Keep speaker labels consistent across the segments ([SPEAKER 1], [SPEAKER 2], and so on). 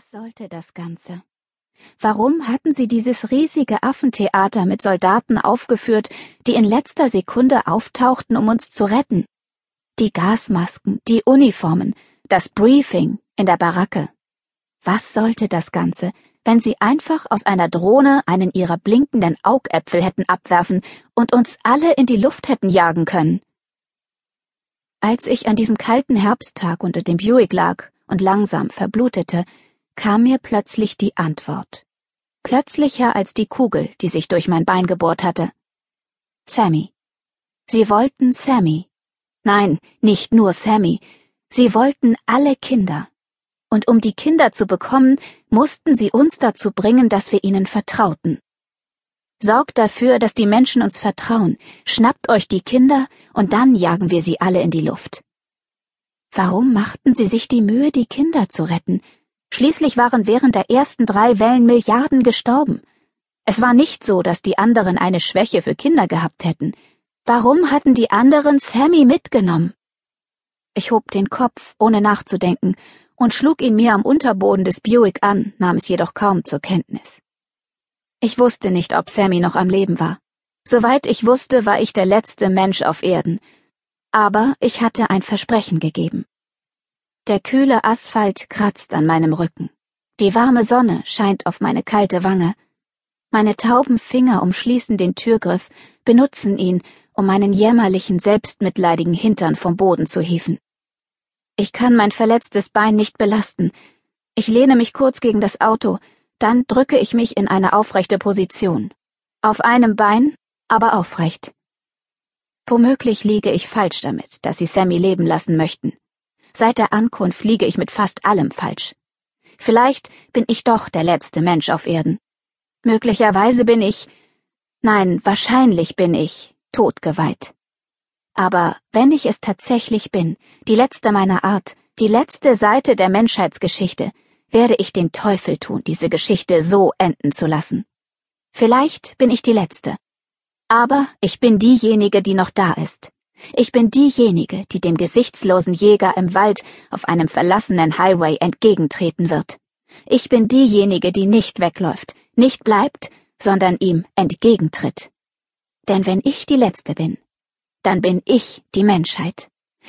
[SPEAKER 1] Was sollte das Ganze? Warum hatten sie dieses riesige Affentheater mit Soldaten aufgeführt, die in letzter Sekunde auftauchten, um uns zu retten? Die Gasmasken, die Uniformen, das Briefing in der Baracke. Was sollte das Ganze, wenn sie einfach aus einer Drohne einen ihrer blinkenden Augäpfel hätten abwerfen und uns alle in die Luft hätten jagen können? Als ich an diesem kalten Herbsttag unter dem Buick lag und langsam verblutete, kam mir plötzlich die Antwort. Plötzlicher als die Kugel, die sich durch mein Bein gebohrt hatte. Sammy. Sie wollten Sammy. Nein, nicht nur Sammy. Sie wollten alle Kinder. Und um die Kinder zu bekommen, mussten sie uns dazu bringen, dass wir ihnen vertrauten. Sorgt dafür, dass die Menschen uns vertrauen, schnappt euch die Kinder und dann jagen wir sie alle in die Luft. Warum machten sie sich die Mühe, die Kinder zu retten, Schließlich waren während der ersten drei Wellen Milliarden gestorben. Es war nicht so, dass die anderen eine Schwäche für Kinder gehabt hätten. Warum hatten die anderen Sammy mitgenommen? Ich hob den Kopf, ohne nachzudenken, und schlug ihn mir am Unterboden des Buick an, nahm es jedoch kaum zur Kenntnis. Ich wusste nicht, ob Sammy noch am Leben war. Soweit ich wusste, war ich der letzte Mensch auf Erden. Aber ich hatte ein Versprechen gegeben. Der kühle Asphalt kratzt an meinem Rücken. Die warme Sonne scheint auf meine kalte Wange. Meine tauben Finger umschließen den Türgriff, benutzen ihn, um meinen jämmerlichen, selbstmitleidigen Hintern vom Boden zu hieven. Ich kann mein verletztes Bein nicht belasten. Ich lehne mich kurz gegen das Auto, dann drücke ich mich in eine aufrechte Position. Auf einem Bein, aber aufrecht. Womöglich liege ich falsch damit, dass sie Sammy leben lassen möchten. Seit der Ankunft liege ich mit fast allem falsch. Vielleicht bin ich doch der letzte Mensch auf Erden. Möglicherweise bin ich, nein, wahrscheinlich bin ich totgeweiht. Aber wenn ich es tatsächlich bin, die letzte meiner Art, die letzte Seite der Menschheitsgeschichte, werde ich den Teufel tun, diese Geschichte so enden zu lassen. Vielleicht bin ich die letzte. Aber ich bin diejenige, die noch da ist. Ich bin diejenige, die dem gesichtslosen Jäger im Wald auf einem verlassenen Highway entgegentreten wird. Ich bin diejenige, die nicht wegläuft, nicht bleibt, sondern ihm entgegentritt. Denn wenn ich die Letzte bin, dann bin ich die Menschheit.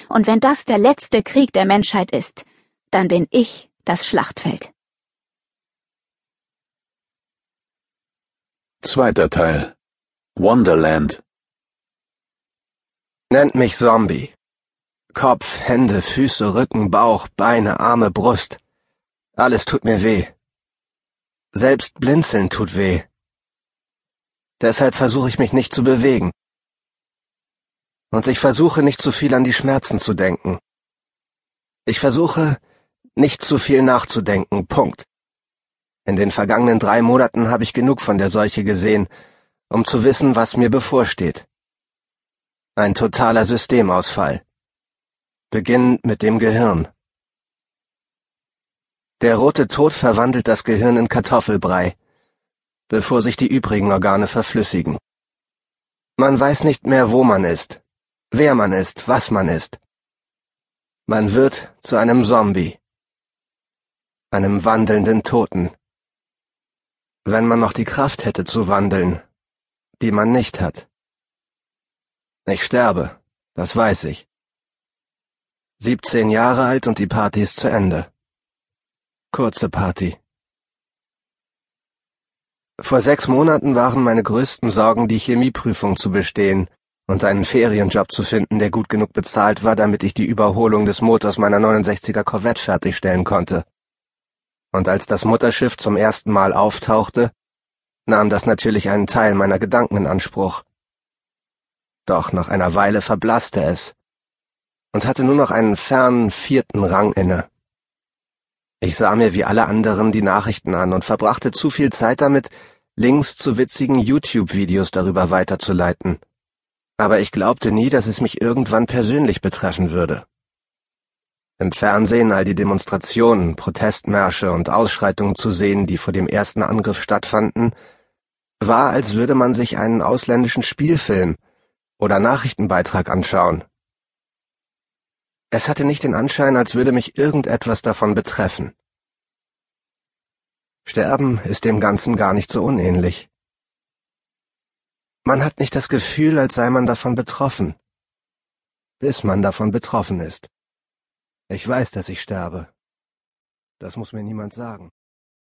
[SPEAKER 1] Und wenn das der letzte Krieg der Menschheit ist, dann bin ich das Schlachtfeld.
[SPEAKER 2] Zweiter Teil Wonderland
[SPEAKER 3] Nennt mich Zombie. Kopf, Hände, Füße, Rücken, Bauch, Beine, Arme, Brust. Alles tut mir weh. Selbst blinzeln tut weh. Deshalb versuche ich mich nicht zu bewegen. Und ich versuche nicht zu viel an die Schmerzen zu denken. Ich versuche nicht zu viel nachzudenken. Punkt. In den vergangenen drei Monaten habe ich genug von der Seuche gesehen, um zu wissen, was mir bevorsteht. Ein totaler Systemausfall. Beginnend mit dem Gehirn. Der rote Tod verwandelt das Gehirn in Kartoffelbrei, bevor sich die übrigen Organe verflüssigen. Man weiß nicht mehr, wo man ist, wer man ist, was man ist. Man wird zu einem Zombie, einem wandelnden Toten. Wenn man noch die Kraft hätte zu wandeln, die man nicht hat. Ich sterbe, das weiß ich. 17 Jahre alt und die Party ist zu Ende. Kurze Party. Vor sechs Monaten waren meine größten Sorgen, die Chemieprüfung zu bestehen und einen Ferienjob zu finden, der gut genug bezahlt war, damit ich die Überholung des Motors meiner 69er Corvette fertigstellen konnte. Und als das Mutterschiff zum ersten Mal auftauchte, nahm das natürlich einen Teil meiner Gedanken in Anspruch doch nach einer Weile verblasste es und hatte nur noch einen fernen vierten Rang inne. Ich sah mir wie alle anderen die Nachrichten an und verbrachte zu viel Zeit damit, Links zu witzigen YouTube-Videos darüber weiterzuleiten. Aber ich glaubte nie, dass es mich irgendwann persönlich betreffen würde. Im Fernsehen all die Demonstrationen, Protestmärsche und Ausschreitungen zu sehen, die vor dem ersten Angriff stattfanden, war, als würde man sich einen ausländischen Spielfilm oder Nachrichtenbeitrag anschauen. Es hatte nicht den Anschein, als würde mich irgendetwas davon betreffen. Sterben ist dem Ganzen gar nicht so unähnlich. Man hat nicht das Gefühl, als sei man davon betroffen, bis man davon betroffen ist. Ich weiß, dass ich sterbe. Das muss mir niemand sagen.